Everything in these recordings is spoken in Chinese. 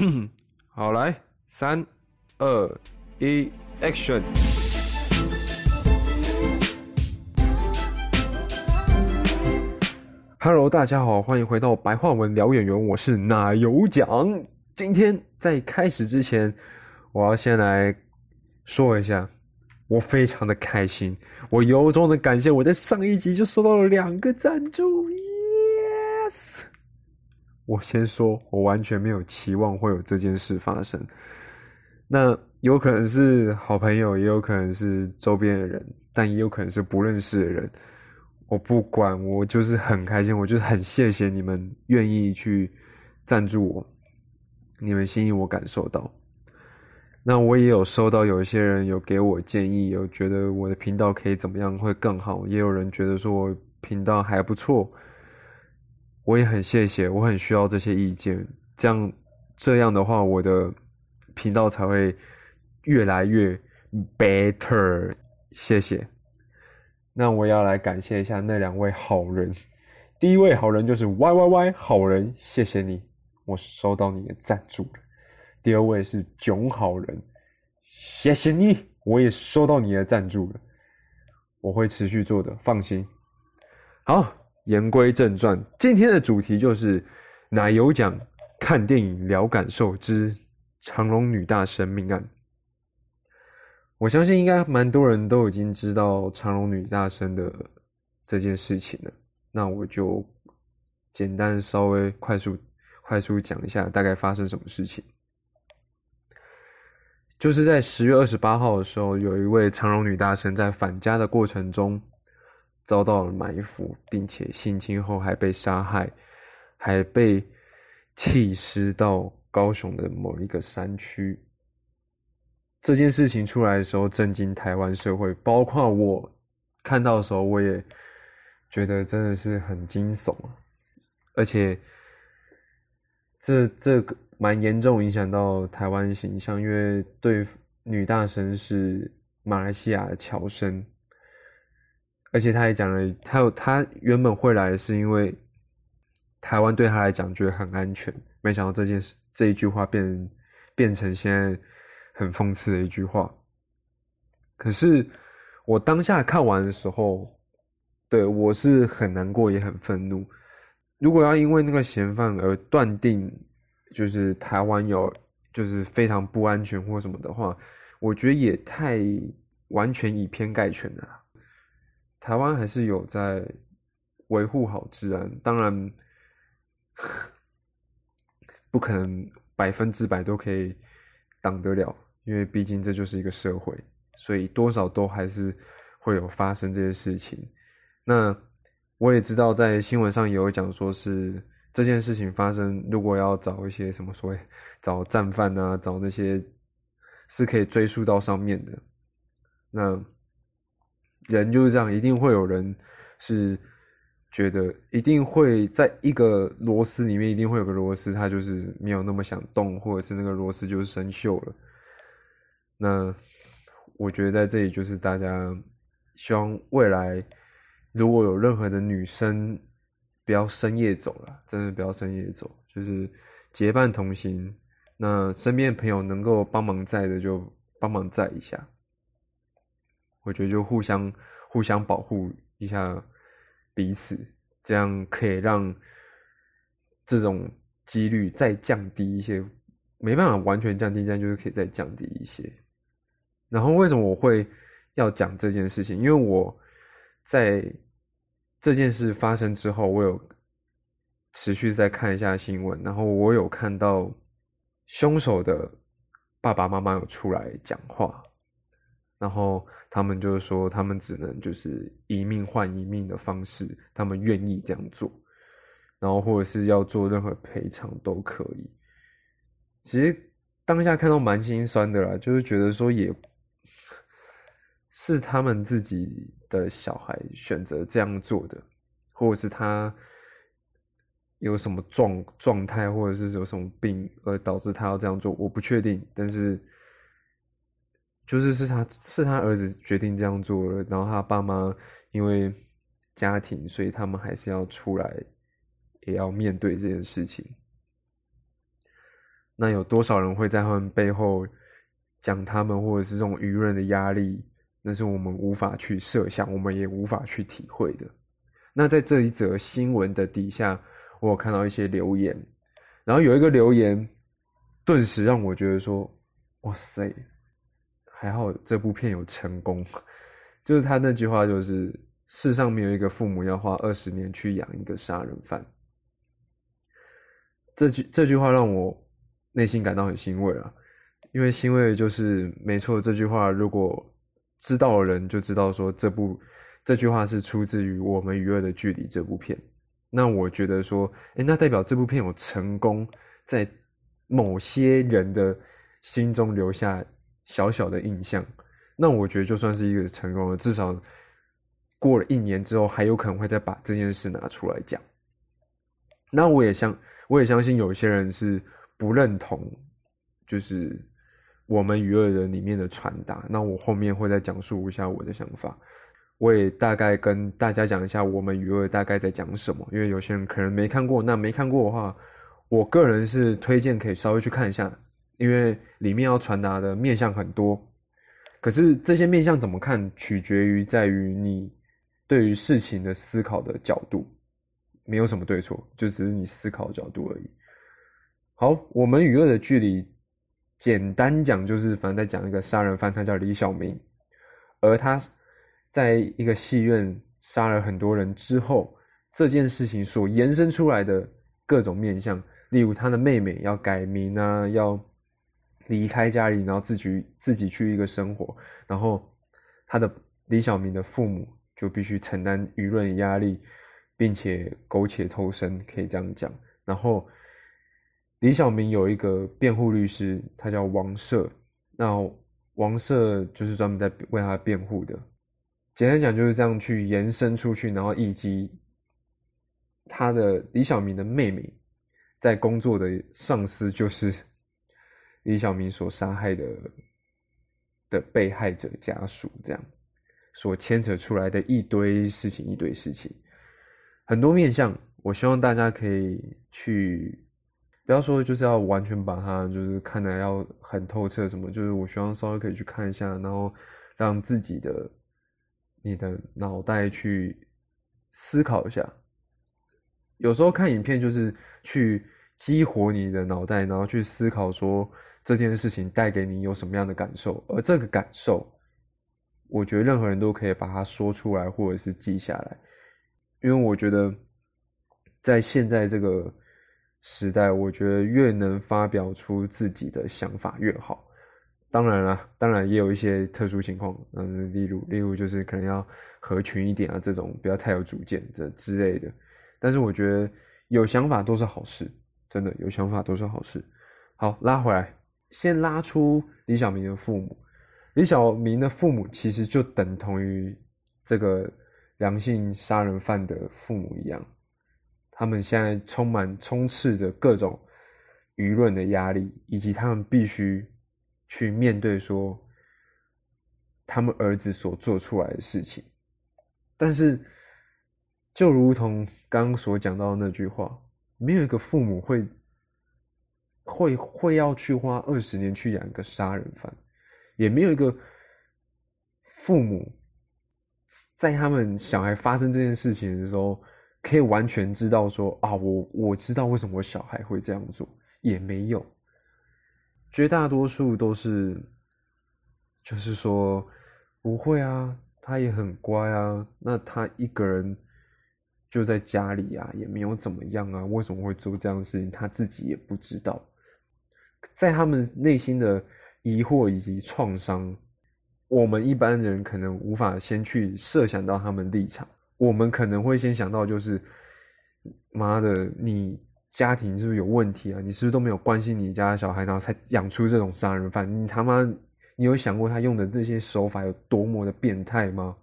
好，来，三、二、一，Action！Hello，大家好，欢迎回到白话文聊演员，我是奶油奖。今天在开始之前，我要先来说一下，我非常的开心，我由衷的感谢我在上一集就收到了两个赞助，Yes！我先说，我完全没有期望会有这件事发生。那有可能是好朋友，也有可能是周边的人，但也有可能是不认识的人。我不管，我就是很开心，我就是很谢谢你们愿意去赞助我，你们心意我感受到。那我也有收到有一些人有给我建议，有觉得我的频道可以怎么样会更好，也有人觉得说我频道还不错，我也很谢谢，我很需要这些意见，这样这样的话，我的频道才会越来越 better，谢谢。那我要来感谢一下那两位好人。第一位好人就是 Y Y Y 好人，谢谢你，我收到你的赞助了。第二位是囧好人，谢谢你，我也收到你的赞助了。我会持续做的，放心。好，言归正传，今天的主题就是奶油奖看电影聊感受之长隆女大神命案。我相信应该蛮多人都已经知道长隆女大生的这件事情了，那我就简单稍微快速快速讲一下大概发生什么事情。就是在十月二十八号的时候，有一位长隆女大生在返家的过程中遭到了埋伏，并且性侵后还被杀害，还被弃尸到高雄的某一个山区。这件事情出来的时候，震惊台湾社会，包括我看到的时候，我也觉得真的是很惊悚啊！而且，这这个蛮严重影响到台湾形象，因为对女大神是马来西亚的侨生，而且他也讲了，他有他原本会来是因为台湾对他来讲觉得很安全，没想到这件事这一句话变变成现在。很讽刺的一句话，可是我当下看完的时候，对我是很难过，也很愤怒。如果要因为那个嫌犯而断定，就是台湾有就是非常不安全或什么的话，我觉得也太完全以偏概全了。台湾还是有在维护好治安，当然 不可能百分之百都可以挡得了。因为毕竟这就是一个社会，所以多少都还是会有发生这些事情。那我也知道，在新闻上也有讲说是这件事情发生，如果要找一些什么所谓找战犯啊，找那些是可以追溯到上面的。那人就是这样，一定会有人是觉得一定会在一个螺丝里面，一定会有个螺丝，它就是没有那么想动，或者是那个螺丝就是生锈了。那我觉得在这里就是大家希望未来如果有任何的女生不要深夜走了，真的不要深夜走，就是结伴同行。那身边的朋友能够帮忙载的就帮忙载一下，我觉得就互相互相保护一下彼此，这样可以让这种几率再降低一些。没办法完全降低，这样就是可以再降低一些。然后为什么我会要讲这件事情？因为我在这件事发生之后，我有持续在看一下新闻，然后我有看到凶手的爸爸妈妈有出来讲话，然后他们就是说，他们只能就是一命换一命的方式，他们愿意这样做，然后或者是要做任何赔偿都可以。其实当下看到蛮心酸的啦，就是觉得说也。是他们自己的小孩选择这样做的，或者是他有什么状状态，或者是有什么病而导致他要这样做，我不确定。但是，就是是他是他儿子决定这样做了，然后他爸妈因为家庭，所以他们还是要出来，也要面对这件事情。那有多少人会在他们背后讲他们，或者是这种舆论的压力？那是我们无法去设想，我们也无法去体会的。那在这一则新闻的底下，我有看到一些留言，然后有一个留言，顿时让我觉得说：“哇塞，还好这部片有成功。”就是他那句话，就是“世上没有一个父母要花二十年去养一个杀人犯。”这句这句话让我内心感到很欣慰啊，因为欣慰就是没错，这句话如果知道的人就知道说这部这句话是出自于《我们与恶的距离》这部片。那我觉得说，哎，那代表这部片有成功在某些人的心中留下小小的印象。那我觉得就算是一个成功了，至少过了一年之后，还有可能会再把这件事拿出来讲。那我也相我也相信有些人是不认同，就是我们娱乐人里面的传达。那我后面会再讲述一下我的想法。我也大概跟大家讲一下我们娱乐大概在讲什么，因为有些人可能没看过。那没看过的话，我个人是推荐可以稍微去看一下，因为里面要传达的面向很多。可是这些面向怎么看，取决于在于你对于事情的思考的角度。没有什么对错，就只是你思考角度而已。好，我们与恶的距离，简单讲就是，反正在讲一个杀人犯，他叫李小明，而他在一个戏院杀了很多人之后，这件事情所延伸出来的各种面相，例如他的妹妹要改名啊，要离开家里，然后自己自己去一个生活，然后他的李小明的父母就必须承担舆论压力。并且苟且偷生，可以这样讲。然后李小明有一个辩护律师，他叫王社。那王社就是专门在为他辩护的。简单讲就是这样去延伸出去，然后以及他的李小明的妹妹在工作的上司就是李小明所杀害的的被害者家属，这样所牵扯出来的一堆事情，一堆事情。很多面向，我希望大家可以去，不要说就是要完全把它就是看的要很透彻什么，就是我希望稍微可以去看一下，然后让自己的你的脑袋去思考一下。有时候看影片就是去激活你的脑袋，然后去思考说这件事情带给你有什么样的感受，而这个感受，我觉得任何人都可以把它说出来，或者是记下来。因为我觉得，在现在这个时代，我觉得越能发表出自己的想法越好。当然了，当然也有一些特殊情况，嗯，例如，例如就是可能要合群一点啊，这种不要太有主见这之类的。但是我觉得有想法都是好事，真的有想法都是好事。好，拉回来，先拉出李小明的父母。李小明的父母其实就等同于这个。良性杀人犯的父母一样，他们现在充满充斥着各种舆论的压力，以及他们必须去面对说他们儿子所做出来的事情。但是，就如同刚刚所讲到的那句话，没有一个父母会会会要去花二十年去养一个杀人犯，也没有一个父母。在他们小孩发生这件事情的时候，可以完全知道说啊，我我知道为什么我小孩会这样做，也没有。绝大多数都是，就是说不会啊，他也很乖啊，那他一个人就在家里啊，也没有怎么样啊，为什么会做这样的事情，他自己也不知道。在他们内心的疑惑以及创伤。我们一般人可能无法先去设想到他们立场，我们可能会先想到就是，妈的，你家庭是不是有问题啊？你是不是都没有关心你家的小孩，然后才养出这种杀人犯？你他妈，你有想过他用的这些手法有多么的变态吗？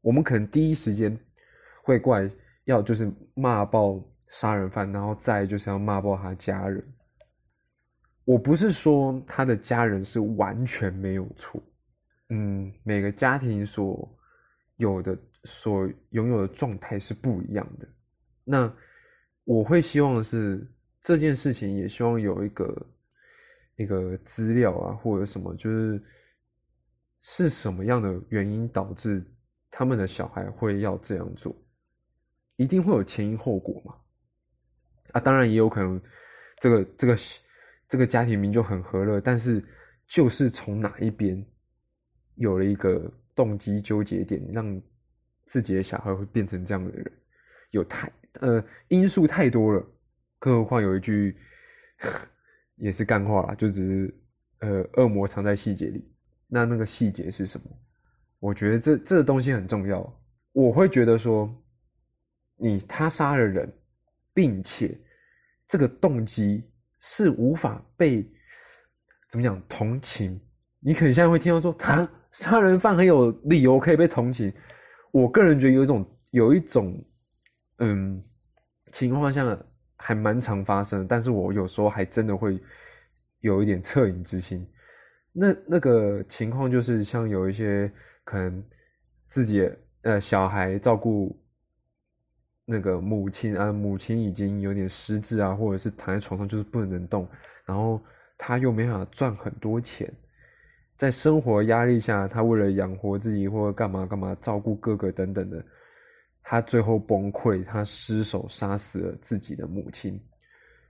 我们可能第一时间会怪要就是骂爆杀人犯，然后再就是要骂爆他家人。我不是说他的家人是完全没有错。嗯，每个家庭所有的、所拥有的状态是不一样的。那我会希望的是这件事情，也希望有一个一个资料啊，或者什么，就是是什么样的原因导致他们的小孩会要这样做，一定会有前因后果嘛？啊，当然也有可能，这个这个这个家庭名就很和乐，但是就是从哪一边有了一个动机纠结点，让自己的小孩会变成这样的人，有太呃因素太多了，更何况有一句。也是干话啦，就只是呃，恶魔藏在细节里。那那个细节是什么？我觉得这这个东西很重要。我会觉得说，你他杀了人，并且这个动机是无法被怎么讲同情。你可能现在会听到说，他杀人犯很有理由可以被同情。我个人觉得有一种有一种嗯情况下。还蛮常发生，但是我有时候还真的会有一点恻隐之心。那那个情况就是，像有一些可能自己呃小孩照顾那个母亲啊，母亲已经有点失智啊，或者是躺在床上就是不能动，然后他又没法赚很多钱，在生活压力下，他为了养活自己或者干嘛干嘛，照顾哥哥等等的。他最后崩溃，他失手杀死了自己的母亲。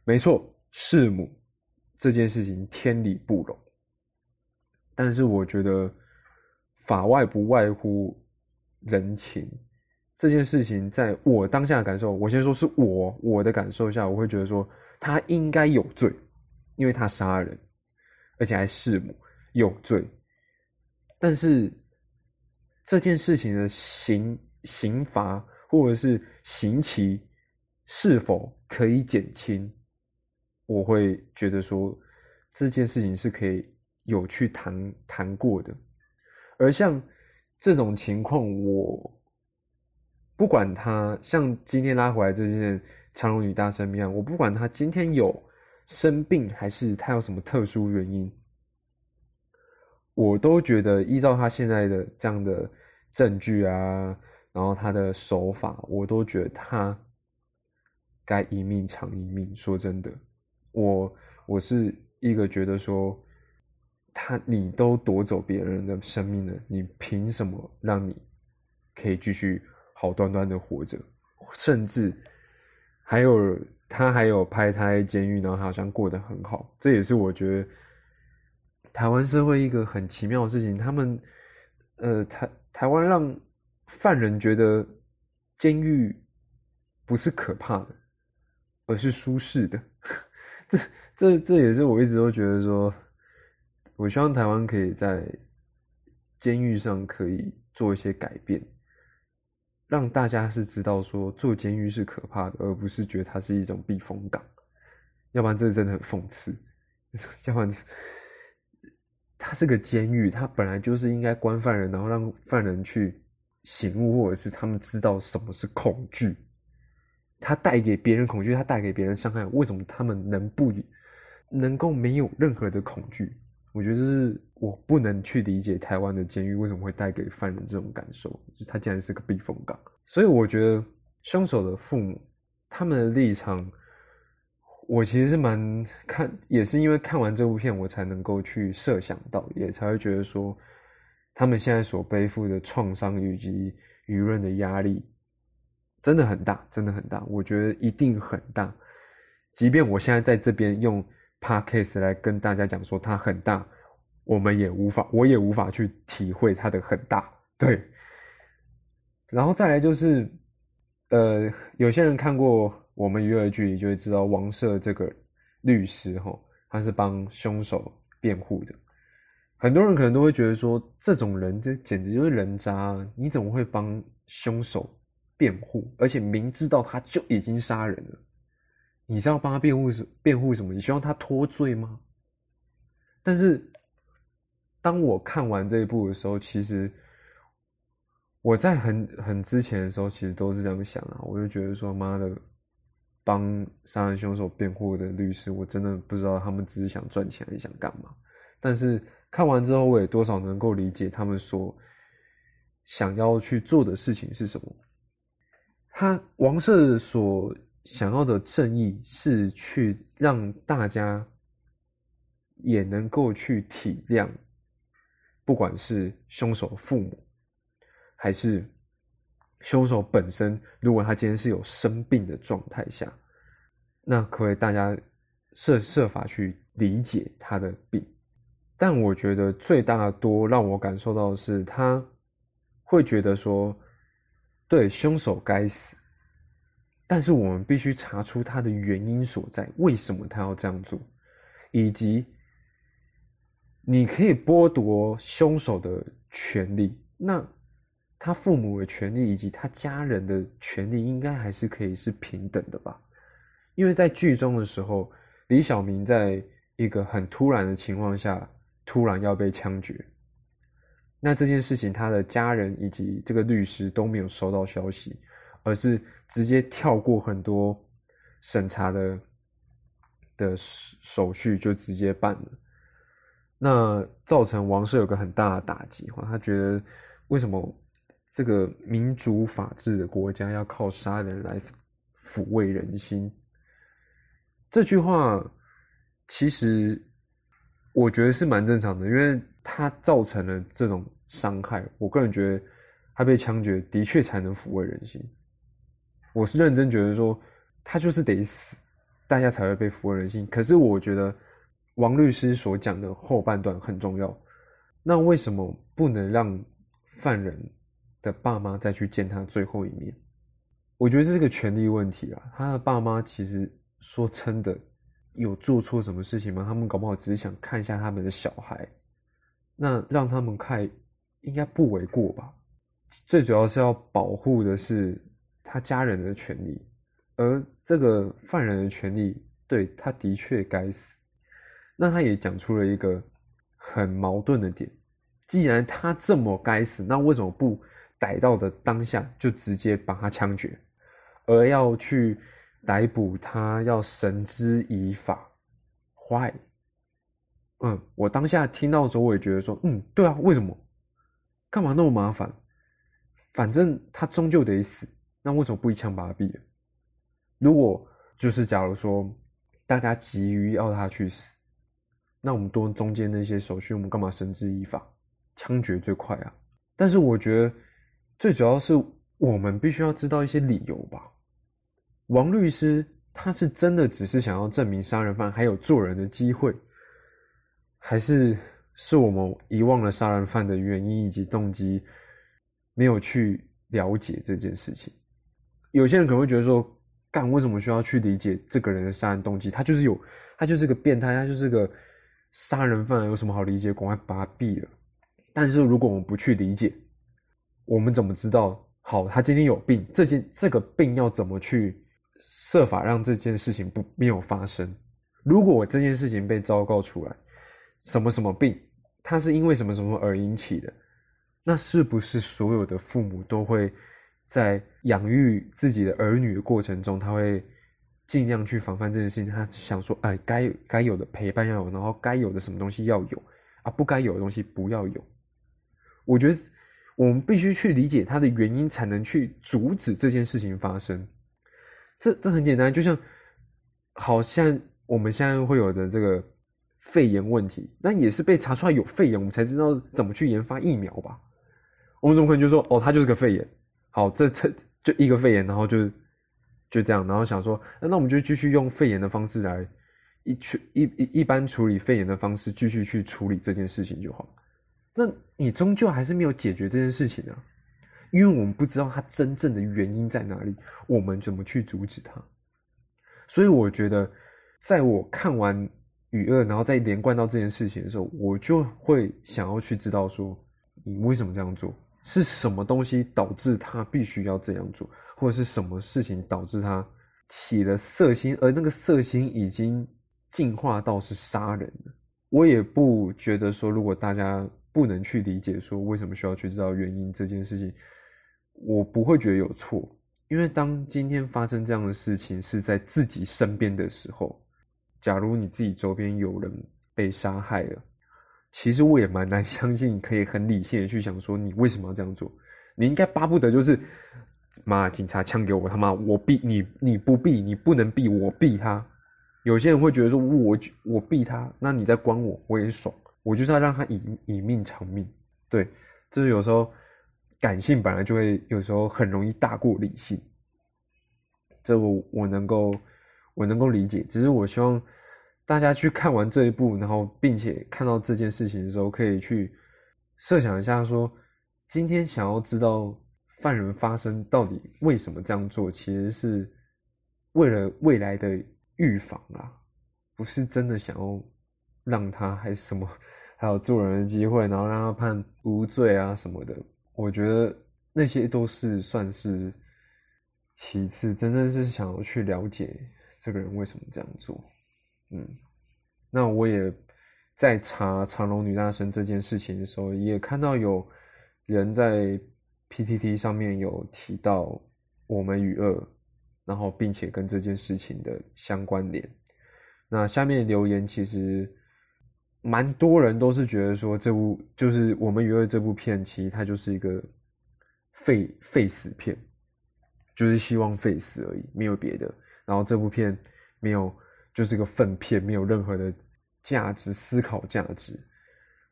没错，弑母这件事情天理不容。但是我觉得法外不外乎人情。这件事情在我当下的感受，我先说是我我的感受下，我会觉得说他应该有罪，因为他杀人，而且还弑母，有罪。但是这件事情的刑。刑罚或者是刑期是否可以减轻？我会觉得说这件事情是可以有去谈谈过的。而像这种情况，我不管他像今天拉回来这件长荣女大生命案，我不管他今天有生病还是他有什么特殊原因，我都觉得依照他现在的这样的证据啊。然后他的手法，我都觉得他该一命偿一命。说真的，我我是一个觉得说，他你都夺走别人的生命了，你凭什么让你可以继续好端端的活着？甚至还有他还有拍他在监狱，然后他好像过得很好。这也是我觉得台湾社会一个很奇妙的事情。他们呃，台台湾让。犯人觉得监狱不是可怕的，而是舒适的。这、这、这也是我一直都觉得说，我希望台湾可以在监狱上可以做一些改变，让大家是知道说坐监狱是可怕的，而不是觉得它是一种避风港。要不然这真的很讽刺。要不然，它是个监狱，它本来就是应该关犯人，然后让犯人去。醒悟，或者是他们知道什么是恐惧，他带给别人恐惧，他带给别人伤害，为什么他们能不能够没有任何的恐惧？我觉得这是我不能去理解台湾的监狱为什么会带给犯人这种感受，就他竟然是个避风港。所以我觉得凶手的父母他们的立场，我其实是蛮看，也是因为看完这部片，我才能够去设想到，也才会觉得说。他们现在所背负的创伤以及舆论的压力，真的很大，真的很大。我觉得一定很大。即便我现在在这边用 podcast 来跟大家讲说它很大，我们也无法，我也无法去体会它的很大。对。然后再来就是，呃，有些人看过我们娱乐剧，就会知道王赦这个律师哈，他是帮凶手辩护的。很多人可能都会觉得说，这种人这简直就是人渣！你怎么会帮凶手辩护？而且明知道他就已经杀人了，你是要帮他辩护什辩护什么？你希望他脱罪吗？但是，当我看完这一部的时候，其实我在很很之前的时候，其实都是这样想啊。我就觉得说，妈的，帮杀人凶手辩护的律师，我真的不知道他们只是想赚钱还是想干嘛。但是。看完之后，我也多少能够理解他们所想要去做的事情是什么。他王社所想要的正义是去让大家也能够去体谅，不管是凶手父母，还是凶手本身，如果他今天是有生病的状态下，那可以大家设设法去理解他的病。但我觉得最大多让我感受到的是，他会觉得说，对凶手该死，但是我们必须查出他的原因所在，为什么他要这样做，以及你可以剥夺凶手的权利，那他父母的权利以及他家人的权利，应该还是可以是平等的吧？因为在剧中的时候，李小明在一个很突然的情况下。突然要被枪决，那这件事情他的家人以及这个律师都没有收到消息，而是直接跳过很多审查的的手续就直接办了。那造成王社有个很大的打击，他觉得为什么这个民主法治的国家要靠杀人来抚慰人心？这句话其实。我觉得是蛮正常的，因为他造成了这种伤害。我个人觉得，他被枪决的确才能抚慰人心。我是认真觉得说，他就是得死，大家才会被抚慰人心。可是我觉得王律师所讲的后半段很重要。那为什么不能让犯人的爸妈再去见他最后一面？我觉得这是个权利问题啊。他的爸妈其实说真的。有做错什么事情吗？他们搞不好只是想看一下他们的小孩，那让他们看应该不为过吧？最主要是要保护的是他家人的权利，而这个犯人的权利，对他的确该死。那他也讲出了一个很矛盾的点：既然他这么该死，那为什么不逮到的当下就直接把他枪决，而要去？逮捕他要绳之以法，Why？嗯，我当下听到的时候，我也觉得说，嗯，对啊，为什么？干嘛那么麻烦？反正他终究得死，那为什么不一枪把他毙了？如果就是假如说大家急于要他去死，那我们多中间那些手续，我们干嘛绳之以法？枪决最快啊！但是我觉得最主要是我们必须要知道一些理由吧。王律师，他是真的只是想要证明杀人犯还有做人的机会，还是是我们遗忘了杀人犯的原因以及动机，没有去了解这件事情？有些人可能会觉得说，干为什么需要去理解这个人的杀人动机？他就是有，他就是个变态，他就是个杀人犯，有什么好理解？赶快把他毙了。但是如果我们不去理解，我们怎么知道？好，他今天有病，这件这个病要怎么去？设法让这件事情不没有发生。如果这件事情被昭告出来，什么什么病，他是因为什么什么而引起的，那是不是所有的父母都会在养育自己的儿女的过程中，他会尽量去防范这件事情？他想说，哎，该该有的陪伴要有，然后该有的什么东西要有啊，不该有的东西不要有。我觉得我们必须去理解它的原因，才能去阻止这件事情发生。这这很简单，就像好像我们现在会有的这个肺炎问题，那也是被查出来有肺炎，我们才知道怎么去研发疫苗吧。我们怎么可能就说哦，他就是个肺炎？好，这这就一个肺炎，然后就就这样，然后想说，那我们就继续用肺炎的方式来一去一一一般处理肺炎的方式，继续去处理这件事情就好。那你终究还是没有解决这件事情啊。因为我们不知道它真正的原因在哪里，我们怎么去阻止它？所以我觉得，在我看完《雨二》，然后再连贯到这件事情的时候，我就会想要去知道说，你为什么这样做？是什么东西导致他必须要这样做，或者是什么事情导致他起了色心，而那个色心已经进化到是杀人。我也不觉得说，如果大家不能去理解说为什么需要去知道原因这件事情。我不会觉得有错，因为当今天发生这样的事情是在自己身边的时候，假如你自己周边有人被杀害了，其实我也蛮难 相信可以很理性的去想说你为什么要这样做。你应该巴不得就是，妈，警察枪给我，他妈我毙你，你不毙，你不能毙我毙他，有些人会觉得说，我我毙他，那你在关我，我也爽，我就是要让他以以命偿命。对，就是有时候感性本来就会有时候很容易大过理性，这我我能够我能够理解。只是我希望大家去看完这一部，然后并且看到这件事情的时候，可以去设想一下，说今天想要知道犯人发生到底为什么这样做，其实是为了未来的。预防啊，不是真的想要让他还什么，还有做人的机会，然后让他判无罪啊什么的。我觉得那些都是算是其次，真正是想要去了解这个人为什么这样做。嗯，那我也在查长隆女大生这件事情的时候，也看到有人在 PTT 上面有提到我们与恶。然后，并且跟这件事情的相关联。那下面留言其实蛮多人都是觉得说，这部就是我们娱乐这部片，其实它就是一个废废死片，就是希望废死而已，没有别的。然后这部片没有，就是个粪片，没有任何的价值思考价值。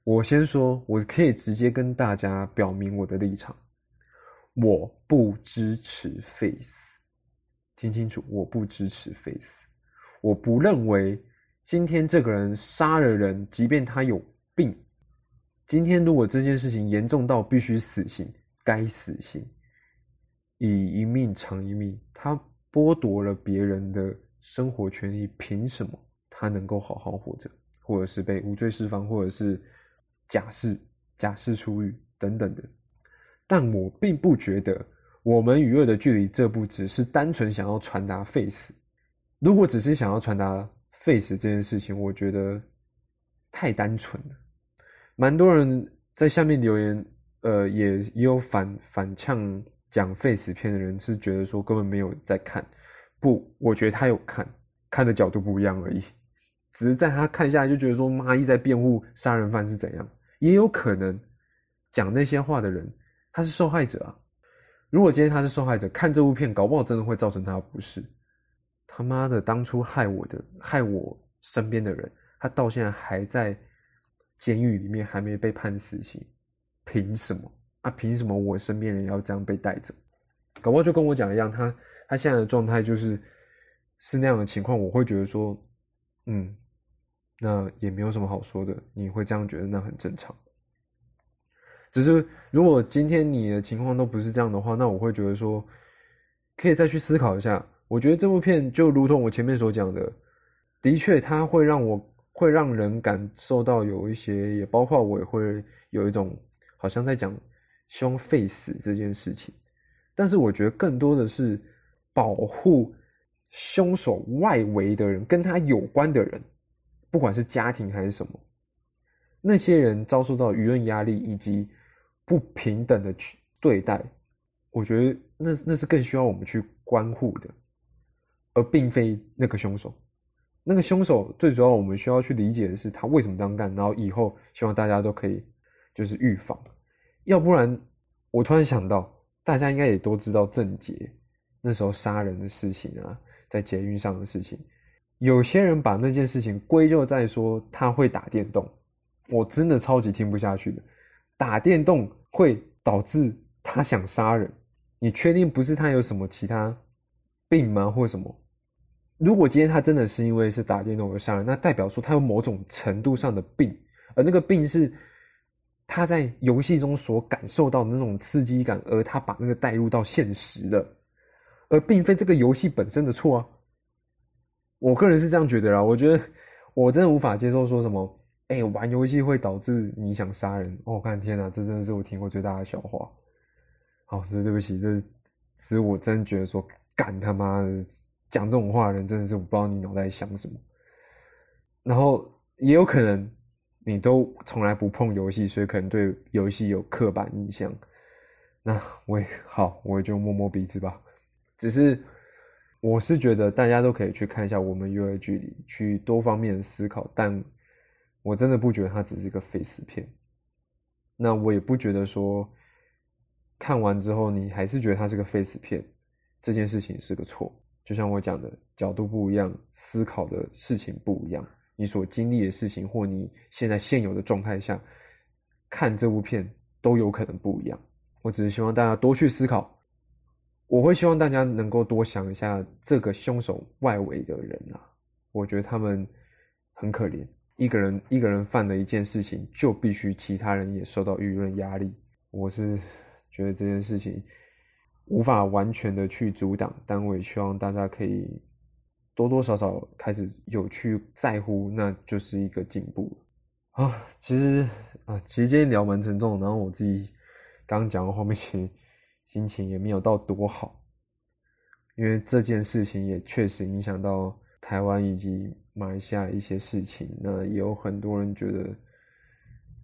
我先说，我可以直接跟大家表明我的立场，我不支持 Face，。听清楚，我不支持 face。我不认为今天这个人杀了人，即便他有病，今天如果这件事情严重到必须死刑，该死刑，以一命偿一命。他剥夺了别人的生活权利，凭什么他能够好好活着，或者是被无罪释放，或者是假释、假释出狱等等的？但我并不觉得。我们与恶的距离这部只是单纯想要传达 face，如果只是想要传达 face 这件事情，我觉得太单纯了。蛮多人在下面留言，呃，也也有反反呛讲 face 片的人是觉得说根本没有在看，不，我觉得他有看，看的角度不一样而已，只是在他看下来就觉得说妈一直在辩护杀人犯是怎样，也有可能讲那些话的人他是受害者啊。如果今天他是受害者，看这部片，搞不好真的会造成他不适。他妈的，当初害我的、害我身边的人，他到现在还在监狱里面，还没被判死刑，凭什么？啊，凭什么我身边人要这样被带走？搞不好就跟我讲一样，他他现在的状态就是是那样的情况，我会觉得说，嗯，那也没有什么好说的。你会这样觉得，那很正常。只是，如果今天你的情况都不是这样的话，那我会觉得说，可以再去思考一下。我觉得这部片就如同我前面所讲的，的确，它会让我会让人感受到有一些，也包括我也会有一种好像在讲希望废死这件事情。但是，我觉得更多的是保护凶手外围的人，跟他有关的人，不管是家庭还是什么，那些人遭受到舆论压力以及。不平等的去对待，我觉得那那是更需要我们去关护的，而并非那个凶手。那个凶手最主要我们需要去理解的是他为什么这样干，然后以后希望大家都可以就是预防。要不然，我突然想到，大家应该也都知道郑杰那时候杀人的事情啊，在捷运上的事情，有些人把那件事情归咎在说他会打电动，我真的超级听不下去的。打电动会导致他想杀人，你确定不是他有什么其他病吗？或什么？如果今天他真的是因为是打电动而杀人，那代表说他有某种程度上的病，而那个病是他在游戏中所感受到的那种刺激感，而他把那个带入到现实的，而并非这个游戏本身的错啊。我个人是这样觉得啦，我觉得我真的无法接受说什么。哎，玩游戏会导致你想杀人？哦，看天哪，这真的是我听过最大的笑话。好，是对不起，这是我真觉得说，干他妈的讲这种话的人，真的是我不知道你脑袋想什么。然后也有可能你都从来不碰游戏，所以可能对游戏有刻板印象。那我也好，我也就摸摸鼻子吧。只是我是觉得大家都可以去看一下我们 U 二距离，去多方面思考，但。我真的不觉得它只是一个废死片，那我也不觉得说看完之后你还是觉得它是个废死片，这件事情是个错。就像我讲的，角度不一样，思考的事情不一样，你所经历的事情或你现在现有的状态下看这部片都有可能不一样。我只是希望大家多去思考。我会希望大家能够多想一下这个凶手外围的人啊，我觉得他们很可怜。一个人一个人犯了一件事情，就必须其他人也受到舆论压力。我是觉得这件事情无法完全的去阻挡，但我也希望大家可以多多少少开始有去在乎，那就是一个进步啊。其实啊，其实今天聊蛮沉重，然后我自己刚刚讲的后面。心情也没有到多好，因为这件事情也确实影响到台湾以及马来西亚一些事情。那也有很多人觉得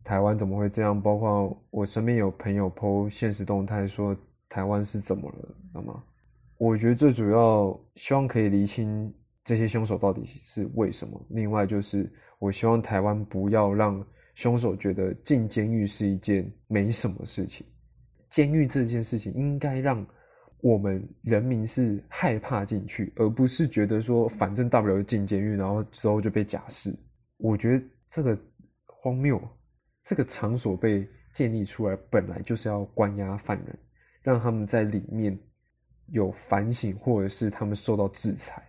台湾怎么会这样？包括我身边有朋友 PO 现实动态说台湾是怎么了，那么？我觉得最主要希望可以厘清这些凶手到底是为什么。另外就是我希望台湾不要让凶手觉得进监狱是一件没什么事情。监狱这件事情应该让我们人民是害怕进去，而不是觉得说反正大不了就进监狱，然后之后就被假释。我觉得这个荒谬。这个场所被建立出来，本来就是要关押犯人，让他们在里面有反省，或者是他们受到制裁，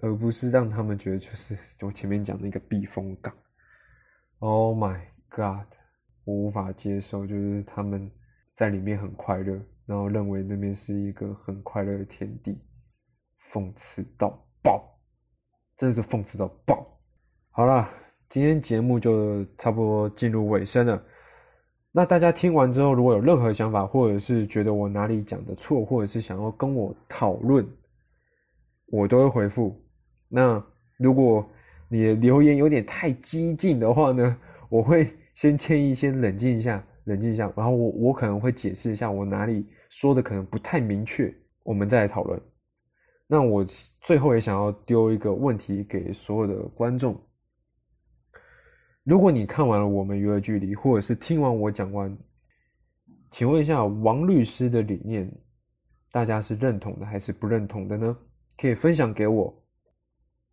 而不是让他们觉得就是我前面讲的一个避风港。Oh my god！我无法接受，就是他们。在里面很快乐，然后认为那边是一个很快乐的天地，讽刺到爆，真的是讽刺到爆。好了，今天节目就差不多进入尾声了。那大家听完之后，如果有任何想法，或者是觉得我哪里讲的错，或者是想要跟我讨论，我都会回复。那如果你的留言有点太激进的话呢，我会先建议先冷静一下。冷静一下，然后我我可能会解释一下我哪里说的可能不太明确，我们再来讨论。那我最后也想要丢一个问题给所有的观众：如果你看完了我们娱乐距离，或者是听完我讲完，请问一下王律师的理念，大家是认同的还是不认同的呢？可以分享给我。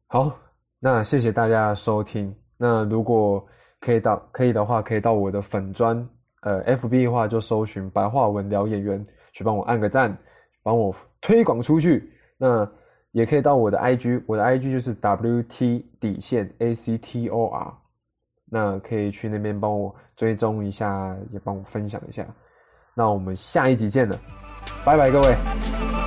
好，那谢谢大家收听。那如果可以到可以的话，可以到我的粉砖。呃，F B 的话就搜寻白话文聊演员，去帮我按个赞，帮我推广出去。那也可以到我的 I G，我的 I G 就是 W T 底线 A C T O R，那可以去那边帮我追踪一下，也帮我分享一下。那我们下一集见了，拜拜各位。